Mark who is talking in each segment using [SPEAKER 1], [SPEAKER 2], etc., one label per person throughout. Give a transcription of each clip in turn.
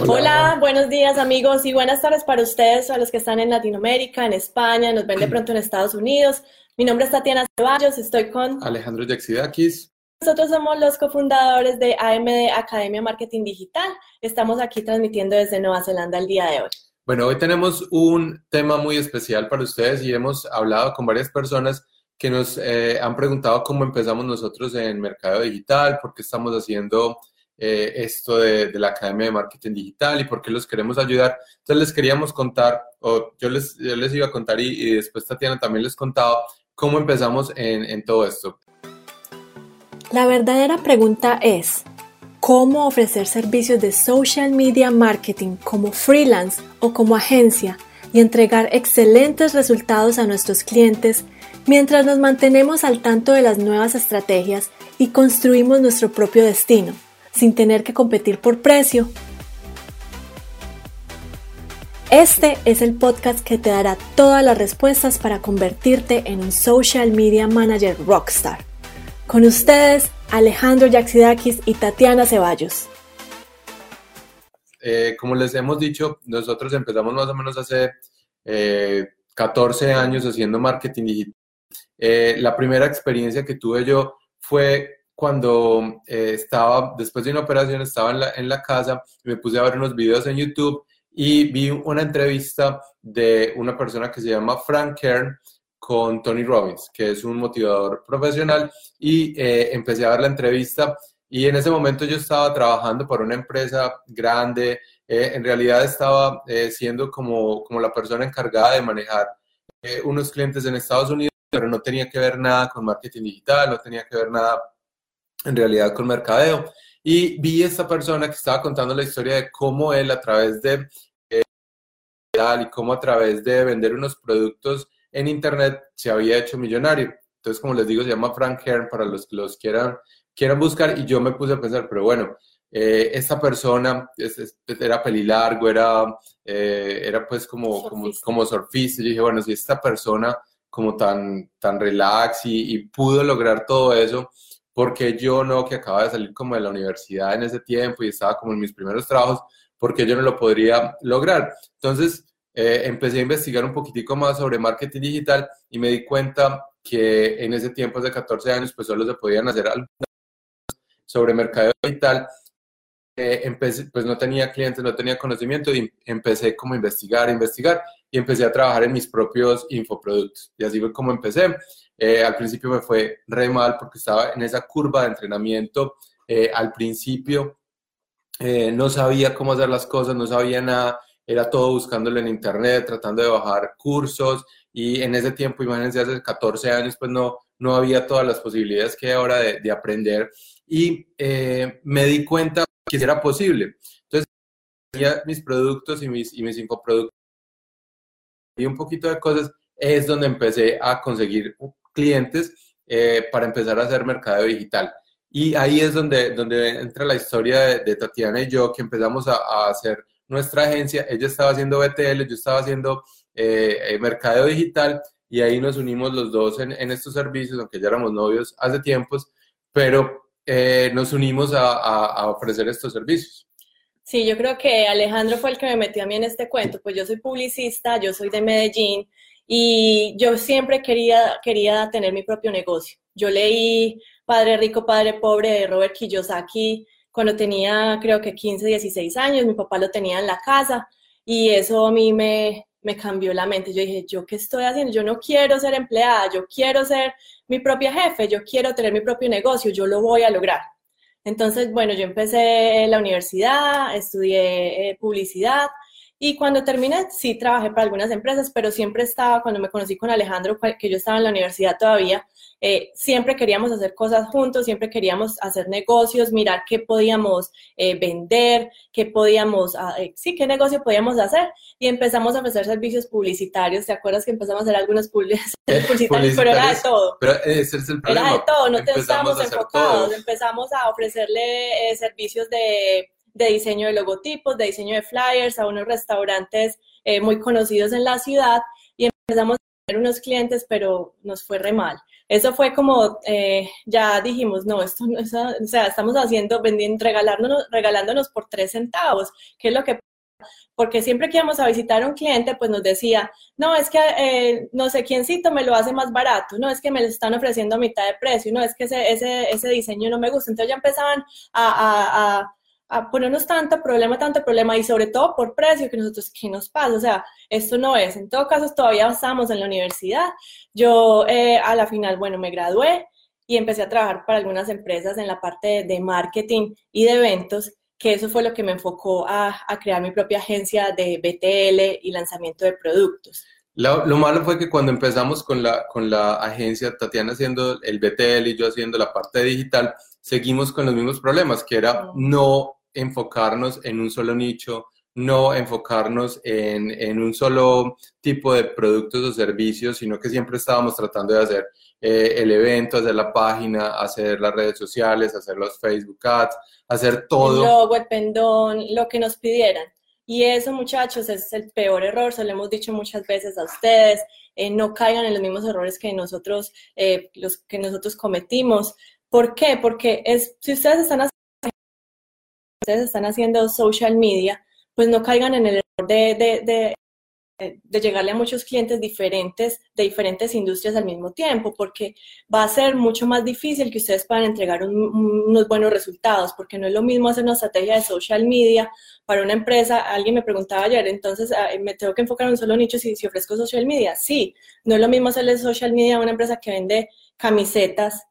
[SPEAKER 1] Hola. buenos días amigos y buenas tardes para ustedes, a los que están en Latinoamérica, en España, nos ven de pronto en Estados Unidos. Mi nombre es Tatiana Ceballos, estoy con
[SPEAKER 2] Alejandro Yaxidakis.
[SPEAKER 1] Nosotros somos los cofundadores de AMD Academia Marketing Digital. Estamos aquí transmitiendo desde Nueva Zelanda el día de hoy.
[SPEAKER 2] Bueno, hoy tenemos un tema muy especial para ustedes y hemos hablado con varias personas que nos eh, han preguntado cómo empezamos nosotros en mercado digital, por qué estamos haciendo eh, esto de, la Academia de Marketing Digital y por qué los queremos ayudar. Entonces les queríamos contar, o yo les, les iba a contar y, después Tatiana también les contaba cómo empezamos en, en todo esto.
[SPEAKER 1] La verdadera pregunta es, ¿cómo ofrecer servicios de social media marketing como freelance o como agencia y entregar excelentes resultados a nuestros clientes mientras nos mantenemos al tanto de las nuevas estrategias y construimos nuestro propio destino? Sin tener que competir por precio. Este es el podcast que te dará todas las respuestas para convertirte en un social media manager rockstar. Con ustedes, Alejandro Yaxidakis y Tatiana Ceballos.
[SPEAKER 2] Eh, como les hemos dicho, nosotros empezamos más o menos hace 14 eh, años haciendo marketing digital. Eh, la primera experiencia que tuve yo fue cuando eh, estaba, después de una operación, estaba en la, en la casa, me puse a ver unos videos en YouTube y vi una entrevista de una persona que se llama Frank Kern con Tony Robbins, que es un motivador profesional, y eh, empecé a ver la entrevista y en ese momento yo estaba trabajando para una empresa grande, eh, en realidad estaba siendo como, como la persona encargada de manejar unos clientes en Estados Unidos, pero no tenía que ver nada con marketing digital, no tenía que ver nada en realidad con mercadeo. Y vi esta persona que estaba contando la historia de cómo él a través de eh, y cómo a través de vender unos productos en internet se había hecho millonario. Entonces, como les digo, se llama Frank Kern para los que los quieran, quieran buscar. Y yo me puse a pensar, pero bueno, eh, esta persona era pelilargo, era, eh, era pues como, como, como surfista. Y dije, bueno, si esta persona como tan, tan relax y, y pudo lograr todo eso, porque yo no, que acaba de salir como de la universidad en ese tiempo y estaba como en mis primeros trabajos, porque yo no lo podría lograr. Entonces, eh, empecé a investigar un poquitico más sobre marketing digital y me di cuenta que en ese tiempo, de 14 años, pues solo se podían hacer algo sobre mercado digital. Eh, empecé, pues no tenía clientes, no tenía conocimiento y empecé como a investigar, a investigar y empecé a trabajar en mis propios infoproductos. Y así fue como empecé. Eh, al principio me fue re mal porque estaba en esa curva de entrenamiento. Eh, al principio eh, no sabía cómo hacer las cosas, no sabía nada, era todo buscándolo en internet, tratando de bajar cursos y en ese tiempo, imagínense, hace 14 años, pues no, no había todas las posibilidades que hay ahora de, de aprender y me di cuenta que era posible. Entonces, tenía mis productos y mis, y mis y un poquito de cosas es donde empecé a conseguir clientes eh, para empezar a hacer mercado digital. Y ahí es donde, donde entra la historia de, Tatiana y yo, que empezamos a, hacer nuestra agencia. Ella estaba haciendo BTL, yo estaba haciendo eh, eh, mercado digital y ahí nos unimos los dos en, en, estos servicios, aunque ya éramos novios hace tiempos, pero nos unimos a, a ofrecer estos servicios.
[SPEAKER 1] Sí, yo creo que Alejandro fue el que me metió a mí en este cuento, pues yo soy publicista, yo soy de Medellín, y yo siempre quería, quería tener mi propio negocio. Yo leí Padre Rico, Padre Pobre de Robert Kiyosaki cuando tenía creo que 15, 16 años, mi papá lo tenía en la casa y eso a mí me, me cambió la mente. Yo dije, ¿yo qué estoy haciendo? Yo no quiero ser empleada, yo quiero ser mi propia jefe, yo quiero tener mi propio negocio, yo lo voy a lograr. Entonces, bueno, yo empecé la universidad, estudié eh, publicidad y cuando terminé, sí trabajé para algunas empresas, pero siempre estaba, cuando me conocí con Alejandro, que yo estaba en la universidad todavía, eh, siempre queríamos hacer cosas juntos, siempre queríamos hacer negocios, mirar qué podíamos eh, vender, qué podíamos, ah, eh, sí, qué negocio podíamos hacer. Y empezamos a ofrecer servicios publicitarios. ¿Te acuerdas que empezamos a hacer algunos publicitarios? pero era de todo.
[SPEAKER 2] Pero ese es el problema.
[SPEAKER 1] Era de todo, no estábamos enfocados. Empezamos a ofrecerle servicios de de diseño de logotipos, de diseño de flyers a unos restaurantes eh, muy conocidos en la ciudad y empezamos a tener unos clientes, pero nos fue re mal. eso fue como, eh, ya dijimos, no, esto no es, o sea, estamos haciendo, vendiendo, regalándonos, regalándonos por tres centavos, ¿qué es lo que porque siempre que íbamos a visitar a un cliente, pues nos decía, no, es que eh, no sé quiéncito me lo hace más barato, no, es que me lo están ofreciendo a mitad de precio, no, es que ese, ese, ese diseño no me gusta. Entonces ya empezaban a, ponernos tanto problema, tanto problema, y sobre todo por precio, que nosotros, ¿qué nos pasa? O sea, esto no es. En todo caso, todavía estábamos en la universidad. Yo eh, a la final, bueno, me gradué y empecé a trabajar para algunas empresas en la parte de marketing y de eventos que eso fue lo que me enfocó a, crear mi propia agencia de BTL y lanzamiento de productos.
[SPEAKER 2] Lo, malo fue que cuando empezamos con la, con la agencia, Tatiana haciendo el BTL y yo haciendo la parte digital, seguimos con los mismos problemas, que era no enfocarnos en un solo nicho, no enfocarnos en, en, un solo tipo de productos o servicios, sino que siempre estábamos tratando de hacer eh, el evento, hacer la página, hacer las redes sociales, hacer los Facebook Ads, hacer todo.
[SPEAKER 1] El logo, el pendón, lo que nos pidieran. Y eso, muchachos, es el peor error, se lo hemos dicho muchas veces a ustedes, eh, no caigan en los mismos errores que nosotros, eh, los que nosotros cometimos. ¿Por qué? Porque es, si ustedes están ustedes están haciendo social media, pues no caigan en el error de, de, llegarle a muchos clientes diferentes, de diferentes industrias al mismo tiempo, porque va a ser mucho más difícil que ustedes puedan entregar unos buenos resultados, porque no es lo mismo hacer una estrategia de social media para una empresa. Alguien me preguntaba ayer, entonces, ah, ¿me tengo que enfocar en un solo nicho si, si ofrezco social media? Sí, no es lo mismo hacerle social media a una empresa que vende camisetas,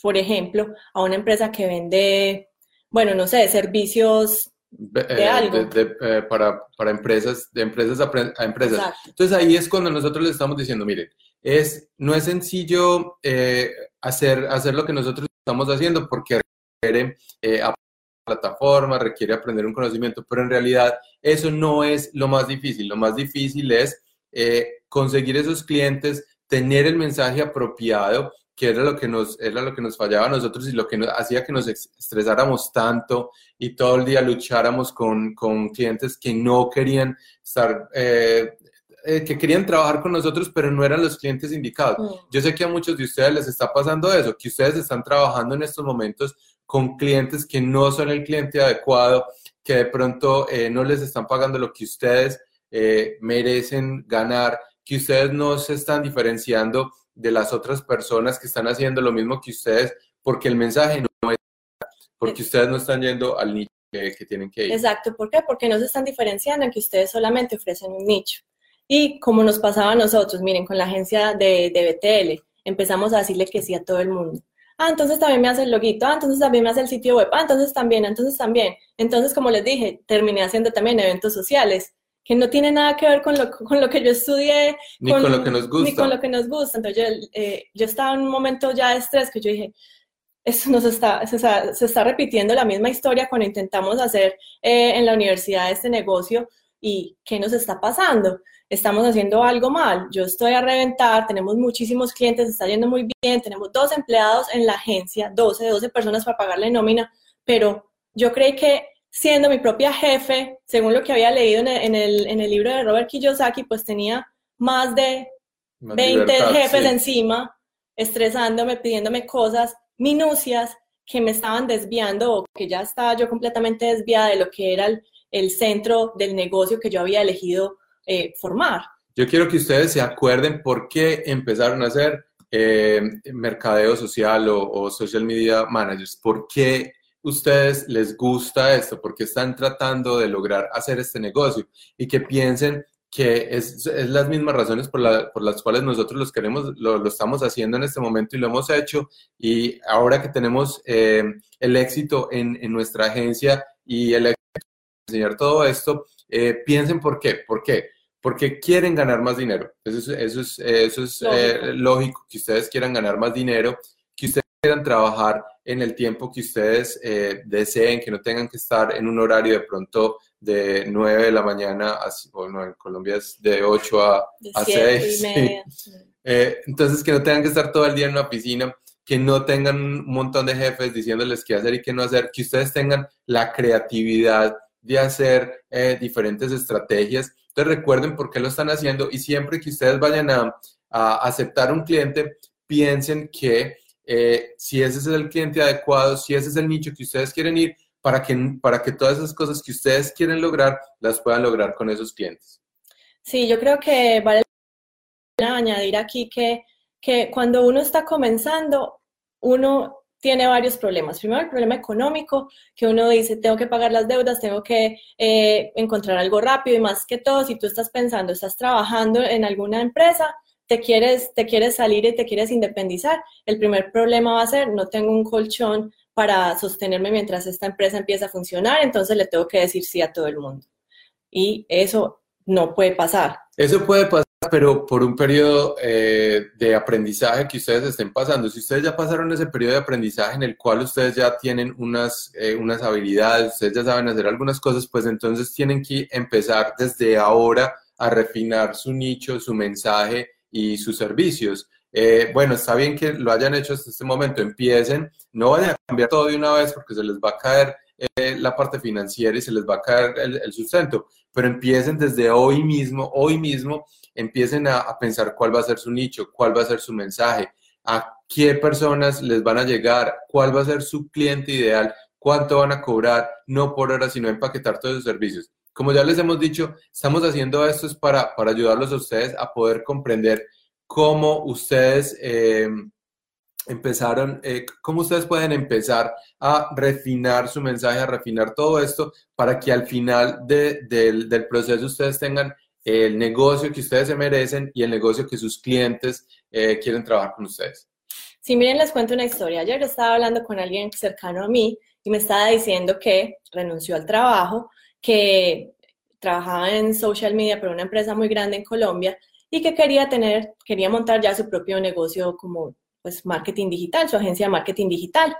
[SPEAKER 1] por ejemplo, a una empresa que vende, bueno, no sé, servicios
[SPEAKER 2] eh, eh, para, para, empresas, de empresas a, empresas. Entonces ahí es cuando nosotros le estamos diciendo, miren, es, no es sencillo eh, hacer, hacer lo que nosotros estamos haciendo porque requiere plataforma, requiere aprender un conocimiento, pero en realidad eso no es lo más difícil. Lo más difícil es conseguir esos clientes, tener el mensaje apropiado que era lo que nos, era lo que nos fallaba a nosotros y lo que nos, hacía que nos estresáramos tanto y todo el día lucháramos con, con clientes que no querían estar, eh, eh, que querían trabajar con nosotros, pero no eran los clientes indicados. Mm. Yo sé que a muchos de ustedes les está pasando eso, que ustedes están trabajando en estos momentos con clientes que no son el cliente adecuado, que de pronto eh, no les están pagando lo que ustedes merecen ganar, que ustedes no se están diferenciando de las otras personas que están haciendo lo mismo que ustedes, porque el mensaje no es, porque ustedes no están yendo al nicho que, tienen que ir.
[SPEAKER 1] Exacto, ¿por qué? Porque no se están diferenciando en que ustedes solamente ofrecen un nicho. Y como nos pasaba a nosotros, miren, con la agencia de, de BTL, empezamos a decirle que sí a todo el mundo. Ah, entonces también me hace el loguito, ah, entonces también me hace el sitio web, ah, entonces también, entonces también. Entonces, como les dije, terminé haciendo también eventos sociales que no tiene nada que ver con lo, con lo que yo estudié.
[SPEAKER 2] Ni con, lo que nos gusta.
[SPEAKER 1] Ni con lo que nos gusta. Entonces yo, eh, yo estaba en un momento ya de estrés que yo dije, eso nos está, se está, se está repitiendo la misma historia cuando intentamos hacer eh, en la universidad este negocio y ¿qué nos está pasando? Estamos haciendo algo mal, yo estoy a reventar, tenemos muchísimos clientes, está yendo muy bien, tenemos dos empleados en la agencia, 12, 12 personas para pagarle nómina, pero yo creí que siendo mi propia jefe, según lo que había leído en el, en el, libro de Robert Kiyosaki, pues tenía más de 20 jefes encima, estresándome, pidiéndome cosas, minucias que me estaban desviando o que ya estaba yo completamente desviada de lo que era el, centro del negocio que yo había elegido eh, formar.
[SPEAKER 2] Yo quiero que ustedes se acuerden por qué empezaron a hacer eh, mercadeo social o, o, social media managers, por qué ustedes les gusta esto, porque están tratando de lograr hacer este negocio y que piensen que es, es las mismas razones por, por, las cuales nosotros los queremos, lo, estamos haciendo en este momento y lo hemos hecho. Y ahora que tenemos eh, el éxito en, en, nuesra agencia y el éxito de enseñar todo esto, eh, piensen por qué. ¿Por qué? Porque quieren ganar más dinero. Eso es, eso es, eso es eh, lógico, que ustedes quieran ganar más dinero, quieran trabajar en el tiempo que ustedes eh, deseen, que no tengan que estar en un horario de pronto de 9 de la mañana, a, bueno, en Colombia es de 8 a, a 6. Eh, entonces, que no tengan que estar todo el día en una piscina, que no tengan un montón de jefes diciéndoles qué hacer y qué no hacer, que ustedes tengan la creatividad de hacer eh, diferentes estrategias. Entonces, recuerden por qué lo están haciendo y siempre que ustedes vayan a, a aceptar un cliente, piensen que eh, si ese es el cliente adecuado, si ese es el nicho que ustedes quieren ir, para que, para que todas esas cosas que ustedes quieren lograr, las puedan lograr con esos clientes.
[SPEAKER 1] Sí, yo creo que vale la añadir aquí que, que cuando uno está comenzando, uno tiene varios problemas. Primero, el problema económico, que uno dice, tengo que pagar las deudas, tengo que eh, encontrar algo rápido y más que todo, si tú estás pensando, estás trabajando en alguna empresa, te quieres, te quieres salir y te quieres independizar, el primer problema va a ser, no tengo un colchón para sostenerme mientras esta empresa empieza a funcionar, entonces le tengo que decir sí a todo el mundo. Y eso no puede pasar.
[SPEAKER 2] Eso puede pasar, pero por un periodo eh, de aprendizaje que ustedes estén pasando. Si ustedes ya pasaron ese periodo de aprendizaje en el cual ustedes ya tienen unas, eh, unas habilidades, ustedes ya saben hacer algunas cosas, pues entonces tienen que empezar desde ahora a refinar su nicho, su mensaje y sus servicios. Eh, bueno, está bien que lo hayan hecho hasta este momento, empiecen, no vayan a cambiar todo de una vez porque se les va a caer eh, la parte financiera y se les va a caer el, sustento, pero empiecen desde hoy mismo, hoy mismo, empiecen a, a, pensar cuál va a ser su nicho, cuál va a ser su mensaje, a qué personas les van a llegar, cuál va a ser su cliente ideal, cuánto van a cobrar, no por hora, sino empaquetar todos los servicios. Como ya les hemos dicho, estamos haciendo esto es para, para ayudarlos a ustedes a poder comprender cómo ustedes eh, empezaron, eh, cómo ustedes pueden empezar a refinar su mensaje, a refinar todo esto para que al final del, proceso ustedes tengan el negocio que ustedes se merecen y el negocio que sus clientes eh, quieren trabajar con ustedes.
[SPEAKER 1] Sí, miren, les cuento una historia. Ayer estaba hablando con alguien cercano a mí y me estaba diciendo que renunció al trabajo, que trabajaba en social media para una empresa muy grande en Colombia y que quería tener, quería montar ya su propio negocio como pues marketing digital, su agencia de marketing digital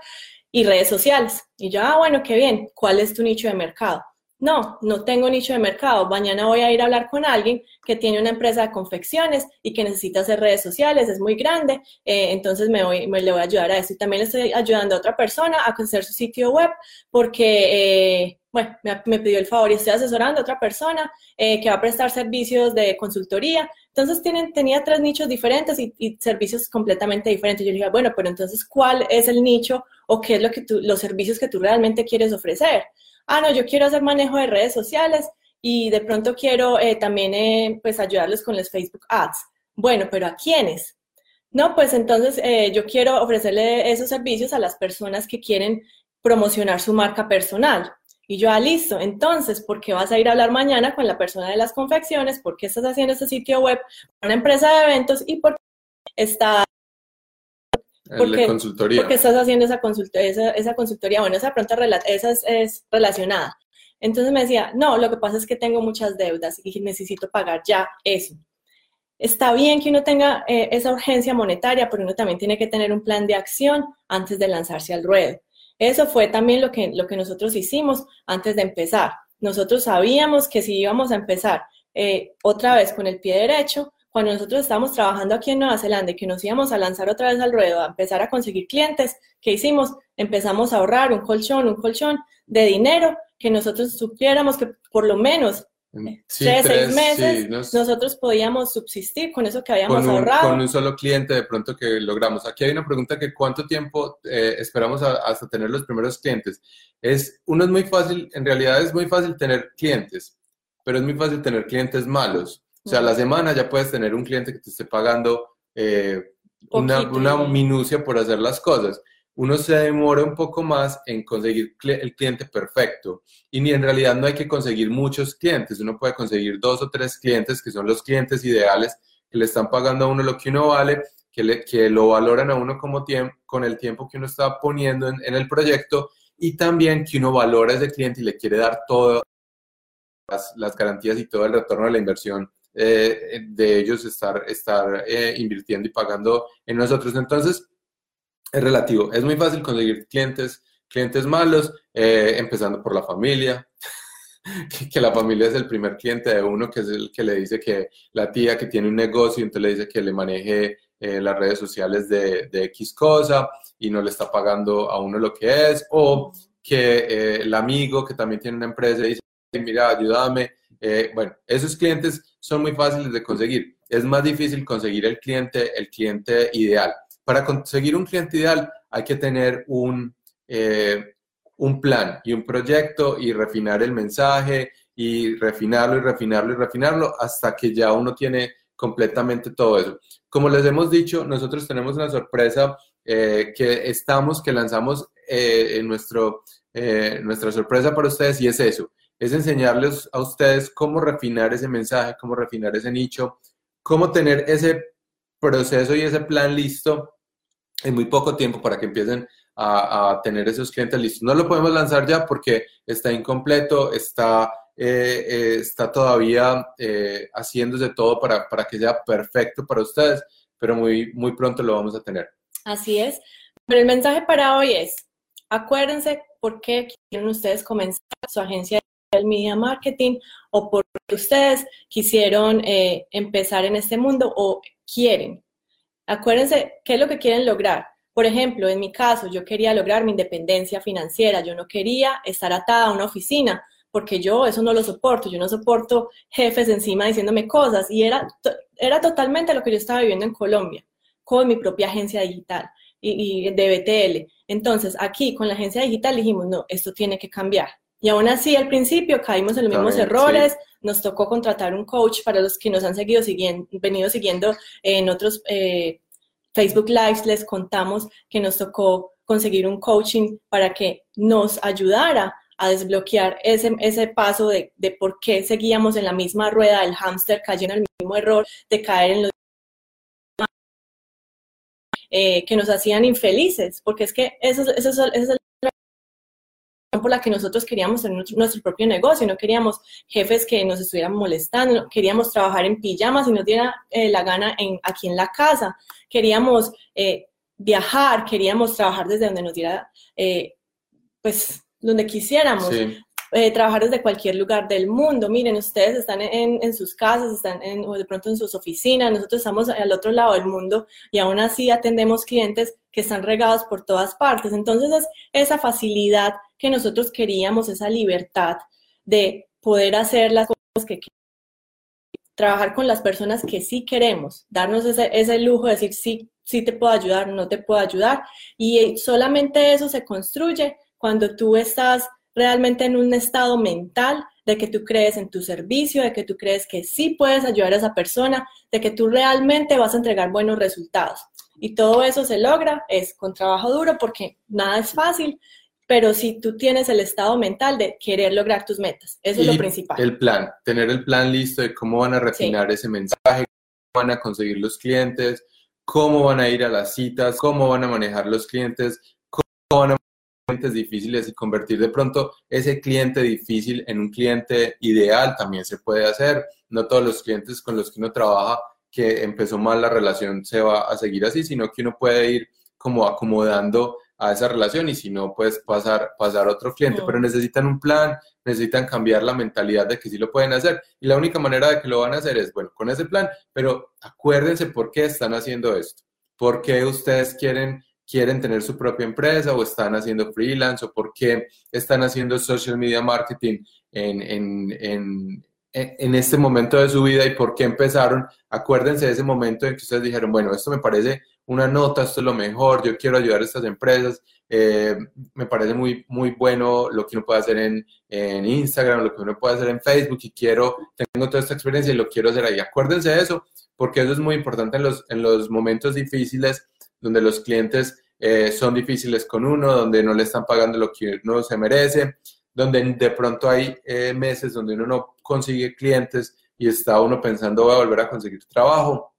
[SPEAKER 1] y redes sociales. Y yo, ah, bueno, qué bien, ¿cuál es tu nicho de mercado? No, no tengo nicho de mercado. Mañana voy a ir a hablar con alguien que tiene una empresa de confecciones y que necesita hacer redes sociales, es muy grande, eh, entonces me, voy, me le voy a ayudar a eso. Y también le estoy ayudando a otra persona a hacer su sitio web porque, eh, bueno, me, pidió el favor y estoy asesorando a otra persona eh, que va a prestar servicios de consultoría entonces tienen, tenía tres nichos diferentes y, servicios completamente diferentes. Yo le dije, bueno, pero entonces, ¿cuál es el nicho o qué es lo que tú, los servicios que tú realmente quieres ofrecer? Ah, no, yo quiero hacer manejo de redes sociales y de pronto quiero eh, también eh, pues ayudarles con los Facebook Ads. Bueno, pero ¿a quiénes? No, pues entonces eh, yo quiero ofrecerle esos servicios a las personas que quieren promocionar su marca personal. Y yo, ah, listo, entonces, ¿por qué vas a ir a hablar mañana con la persona de las confecciones? ¿Por qué estás haciendo este sitio web para una empresa de eventos? ¿Y por qué está...
[SPEAKER 2] Porque, consultoría.
[SPEAKER 1] porque estás haciendo esa, consultoría, esa, consultoría. Bueno, esa pronto esa es, relacionada. Entonces me decía, no, lo que pasa es que tengo muchas deudas y necesito pagar ya eso. Está bien que uno tenga eh, esa urgencia monetaria, pero uno también tiene que tener un plan de acción antes de lanzarse al ruedo. Eso fue también lo que, lo que nosotros hicimos antes de empezar. Nosotros sabíamos que si íbamos a empezar eh, otra vez con el pie derecho, cuando nosotros estábamos trabajando aquí en Nueva Zelanda y que nos íbamos a lanzar otra vez al ruedo, a empezar a conseguir clientes, ¿qué hicimos? Empezamos a ahorrar un colchón, un colchón de dinero que nosotros supiéramos que por lo menos tres, seis meses, nosotros podíamos subsistir con eso que habíamos ahorrado.
[SPEAKER 2] Con un solo cliente de pronto que logramos. Aquí hay una pregunta que cuánto tiempo eh, esperamos hasta tener los primeros clientes. Es, uno es muy fácil, en realidad es muy fácil tener clientes, pero es muy fácil tener clientes malos. O sea, a la semana ya puedes tener un cliente que te esté pagando eh, una, una minucia por hacer las cosas uno se demora un poco más en conseguir el cliente perfecto. Y ni en realidad no hay que conseguir muchos clientes, uno puede conseguir dos o tres clientes que son los clientes ideales que le están pagando a uno lo que uno vale, que, le, que lo valoran a uno como con el tiempo que uno está poniendo en, el proyecto y también que uno valora a ese cliente y le quiere dar todas las, garantías y todo el retorno de la inversión eh, de ellos estar, estar eh, invirtiendo y pagando en nosotros. Entonces, es relativo. Es muy fácil conseguir clientes, clientes malos, eh, empezando por la familia, que, la familia es el primer cliente de uno, que es el que le dice que la tía que tiene un negocio, entonces le dice que le maneje eh, las redes sociales de, X cosa y no le está pagando a uno lo que es, o que eh, el amigo que también tiene una empresa dice, mira, ayúdame. bueno, esos clientes son muy fáciles de conseguir. Es más difícil conseguir el cliente, el cliente ideal para conseguir un cliente ideal hay que tener un, eh, un plan y un proyecto y refinar el mensaje y refinarlo y refinarlo y refinarlo hasta que ya uno tiene completamente todo eso. Como les hemos dicho, nosotros tenemos una sorpresa eh, que estamos, que lanzamos eh, en nuestro, nuestra sorpresa para ustedes y es eso, es enseñarles a ustedes cómo refinar ese mensaje, cómo refinar ese nicho, cómo tener ese proceso y ese plan listo en muy poco tiempo para que empiecen a, tener esos clientes listos. No lo podemos lanzar ya porque está incompleto, está, eh, eh, está todavía eh, haciéndose todo para, para, que sea perfecto para ustedes, pero muy, muy pronto lo vamos a tener.
[SPEAKER 1] Así es. Pero el mensaje para hoy es, acuérdense por qué quieren ustedes comenzar su agencia de media marketing o por qué ustedes quisieron empezar en este mundo quieren. Acuérdense qué es lo que quieren lograr por ejemplo, en mi caso, yo quería lograr mi independencia financiera, yo no quería estar atada a una oficina, porque yo eso no lo soporto, yo no soporto jefes encima diciéndome cosas y era, era totalmente lo que yo estaba viviendo en Colombia, con mi propia agencia digital y, de BTL. Entonces, aquí con la agencia digital dijimos, no, esto tiene que cambiar. Y aún así, al principio caímos en los mismos errores, nos tocó contratar un coach para los que nos han seguido siguiendo, venido siguiendo en otros eh, Facebook Lives. Les contamos que nos tocó conseguir un coaching para que nos ayudara a desbloquear ese, ese paso de, de por qué seguíamos en la misma rueda del hámster, cayendo en el mismo error de caer en los eh, que nos hacían infelices, porque es que eso, eso, eso es el por la que nosotros queríamos tener nuestro propio negocio, no queríamos jefes que nos estuvieran molestando, queríamos trabajar en pijamas y nos diera eh, la gana en, aquí en la casa, queríamos eh, viajar, queríamos trabajar desde donde nos diera, eh, pues, donde quisiéramos. trabajar desde cualquier lugar del mundo. Miren, ustedes están en, sus casas, están en, o de pronto en sus oficinas, nosotros estamos al otro lado del mundo y aún así atendemos clientes que están regados por todas partes. Entonces es esa facilidad que nosotros queríamos, esa libertad de poder hacer las cosas que queremos, trabajar con las personas que sí queremos, darnos ese, ese lujo de decir sí, sí te puedo ayudar, no te puedo ayudar. Y solamente eso se construye cuando tú estás realmente en un estado mental de que tú crees en tu servicio, de que tú crees que sí puedes ayudar a esa persona, de que tú realmente vas a entregar buenos resultados. Y todo eso se logra es con trabajo duro porque nada es fácil, pero si tú tienes el estado mental de querer lograr tus metas, eso es lo principal.
[SPEAKER 2] El plan, tener el plan listo de cómo van a refinar ese mensaje, cómo van a conseguir los clientes, cómo van a ir a las citas, cómo van a manejar los clientes, cómo van a clientes difíciles y convertir de pronto ese cliente difícil en un cliente ideal también se puede hacer. No todos los clientes con los que uno trabaja que empezó mal la relación se va a seguir así, sino que uno puede ir como acomodando a esa relación y si no, puedes pasar, pasar a otro cliente, pero necesitan un plan, necesitan cambiar la mentalidad de que sí lo pueden hacer. Y la única manera de que lo van a hacer es, bueno, con ese plan, pero acuérdense por qué están haciendo esto, por qué ustedes quieren quieren tener su propia empresa o están haciendo freelance o por qué están haciendo social media marketing en, en, en, en este momento de su vida y por qué empezaron. Acuérdense de ese momento en que ustedes dijeron, bueno, esto me parece una nota, esto es lo mejor, yo quiero ayudar a estas empresas, eh, me parece muy, muy bueno lo que uno puede hacer en, en, Instagram, lo que uno puede hacer en Facebook y quiero, tengo toda esta experiencia y lo quiero hacer ahí. Acuérdense de eso, porque eso es muy importante en los, en los momentos difíciles donde los clientes eh, son difíciles con uno, donde no le están pagando lo que uno se merece, donde de pronto hay eh, meses donde uno no consigue clientes y está uno pensando voy a volver a conseguir trabajo.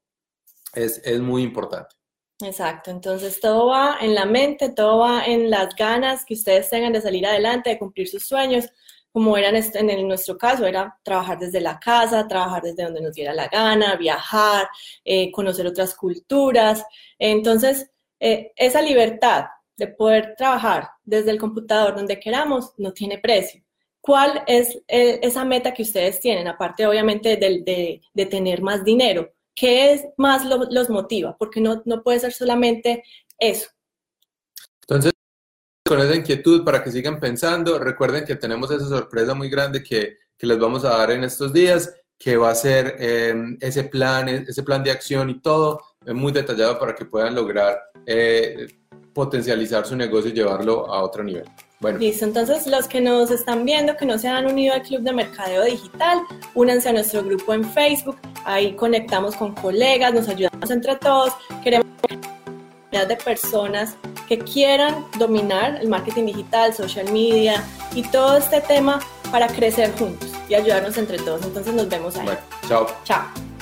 [SPEAKER 2] Es, es muy importante.
[SPEAKER 1] Exacto, entonces todo va en la mente, todo va en las ganas que ustedes tengan de salir adelante, de cumplir sus sueños, como era en, en nuestro caso, era trabajar desde la casa, trabajar desde donde nos diera la gana, viajar, eh, conocer otras culturas. Entonces, eh, esa libertad de poder trabajar desde el computador donde queramos no tiene precio. ¿Cuál es eh, esa meta que ustedes tienen, aparte obviamente de, de tener más dinero? ¿Qué es más los motiva? Porque no, no puede ser solamente eso.
[SPEAKER 2] Entonces, con esa inquietud para que sigan pensando, recuerden que tenemos esa sorpresa muy grande que, que les vamos a dar en estos días, que va a ser em, ese plan, ese plan de acción y todo muy detallado para que puedan lograr eh, potencializar su negocio y llevarlo a otro nivel.
[SPEAKER 1] Bueno. Listo, entonces los que nos están viendo, que no se han unido al Club de Mercadeo Digital, únanse a nuestro grupo en Facebook, ahí conectamos con colegas, nos ayudamos entre todos, queremos de personas que quieran dominar el marketing digital, social media y todo este tema para crecer juntos y ayudarnos entre todos. Entonces nos vemos ahí.
[SPEAKER 2] chao.
[SPEAKER 1] Chao.